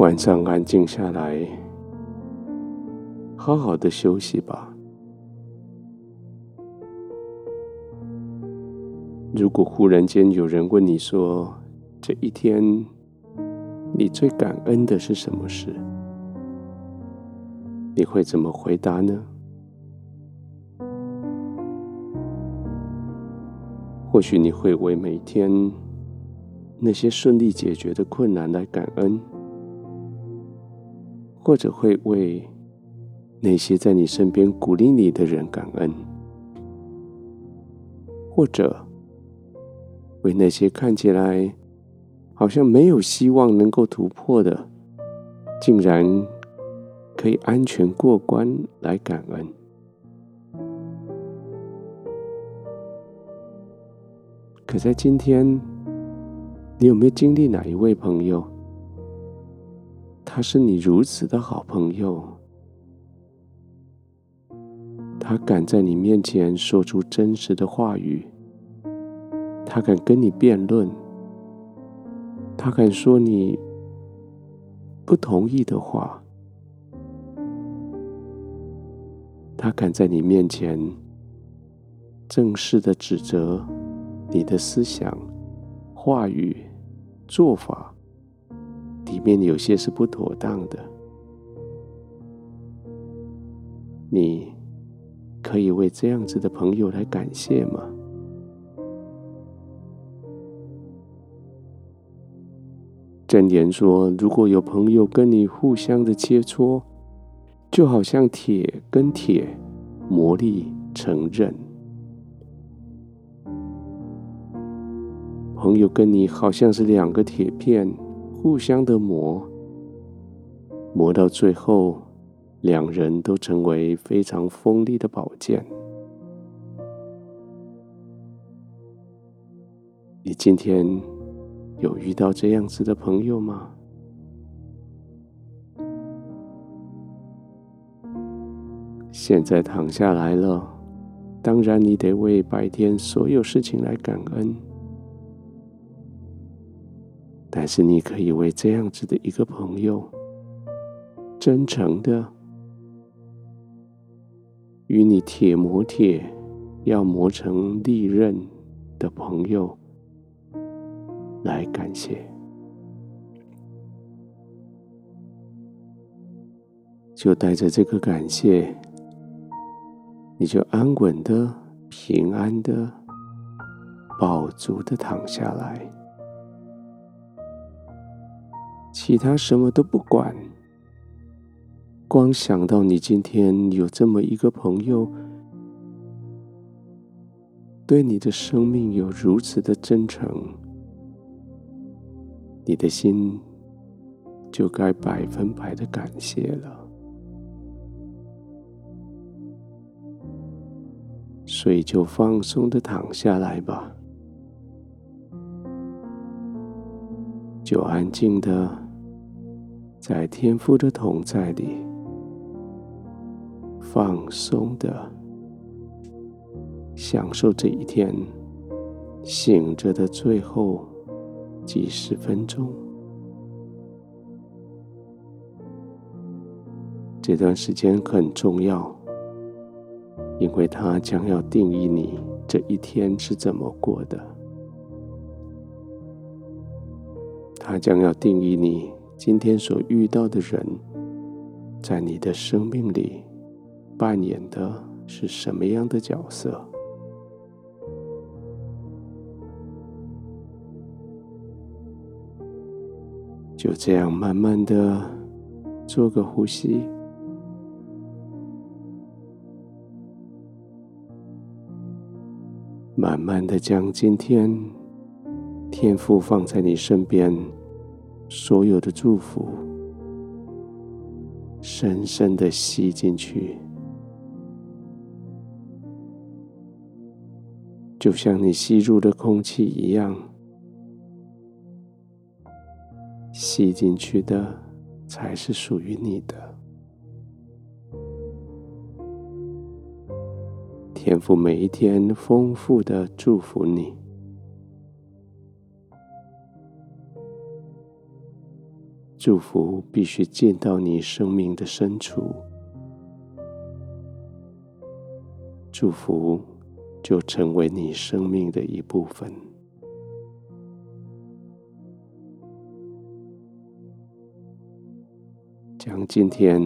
晚上安静下来，好好的休息吧。如果忽然间有人问你说，这一天你最感恩的是什么事？你会怎么回答呢？或许你会为每天那些顺利解决的困难来感恩，或者会为那些在你身边鼓励你的人感恩，或者为那些看起来好像没有希望能够突破的，竟然可以安全过关来感恩。可在今天，你有没有经历哪一位朋友？他是你如此的好朋友，他敢在你面前说出真实的话语，他敢跟你辩论，他敢说你不同意的话，他敢在你面前正式的指责。你的思想、话语、做法。里面有些是不妥当的，你可以为这样子的朋友来感谢吗？箴言说，如果有朋友跟你互相的切磋，就好像铁跟铁磨砺成刃。朋友跟你好像是两个铁片，互相的磨，磨到最后，两人都成为非常锋利的宝剑。你今天有遇到这样子的朋友吗？现在躺下来了，当然你得为白天所有事情来感恩。但是你可以为这样子的一个朋友，真诚的与你铁磨铁，要磨成利刃的朋友来感谢，就带着这个感谢，你就安稳的、平安的、饱足的躺下来。其他什么都不管，光想到你今天有这么一个朋友，对你的生命有如此的真诚，你的心就该百分百的感谢了。所以就放松的躺下来吧。就安静的在天父的同在里，放松的享受这一天醒着的最后几十分钟。这段时间很重要，因为它将要定义你这一天是怎么过的。它将要定义你今天所遇到的人，在你的生命里扮演的是什么样的角色。就这样慢慢的做个呼吸，慢慢的将今天天赋放在你身边。所有的祝福，深深的吸进去，就像你吸入的空气一样，吸进去的才是属于你的。天父每一天丰富的祝福你。祝福必须进到你生命的深处，祝福就成为你生命的一部分。将今天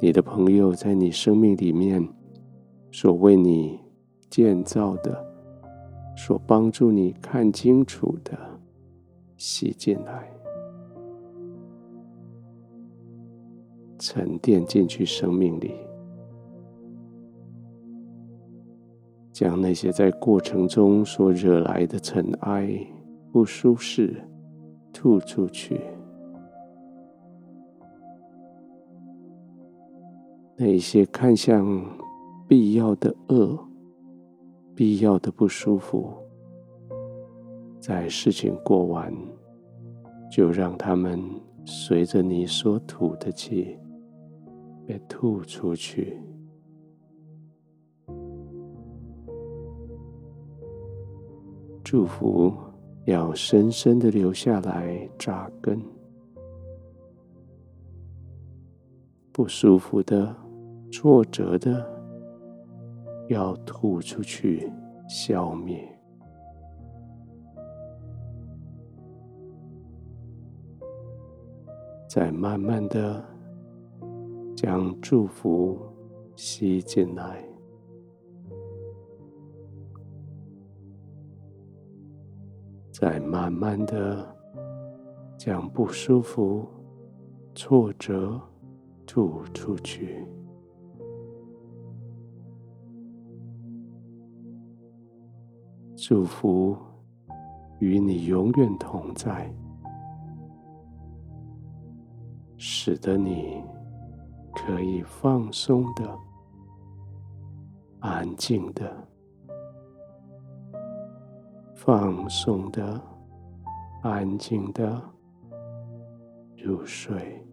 你的朋友在你生命里面所为你建造的、所帮助你看清楚的吸进来，沉淀进去生命里，将那些在过程中所惹来的尘埃、不舒适吐出去。那些看向必要的恶、必要的不舒服，在事情过完，就让他们随着你所吐的气被吐出去。祝福要深深的留下来扎根，不舒服的。挫折的要吐出去，消灭，再慢慢的将祝福吸进来，再慢慢的将不舒服、挫折吐出去。祝福与你永远同在，使得你可以放松的、安静的、放松的、安静的入睡。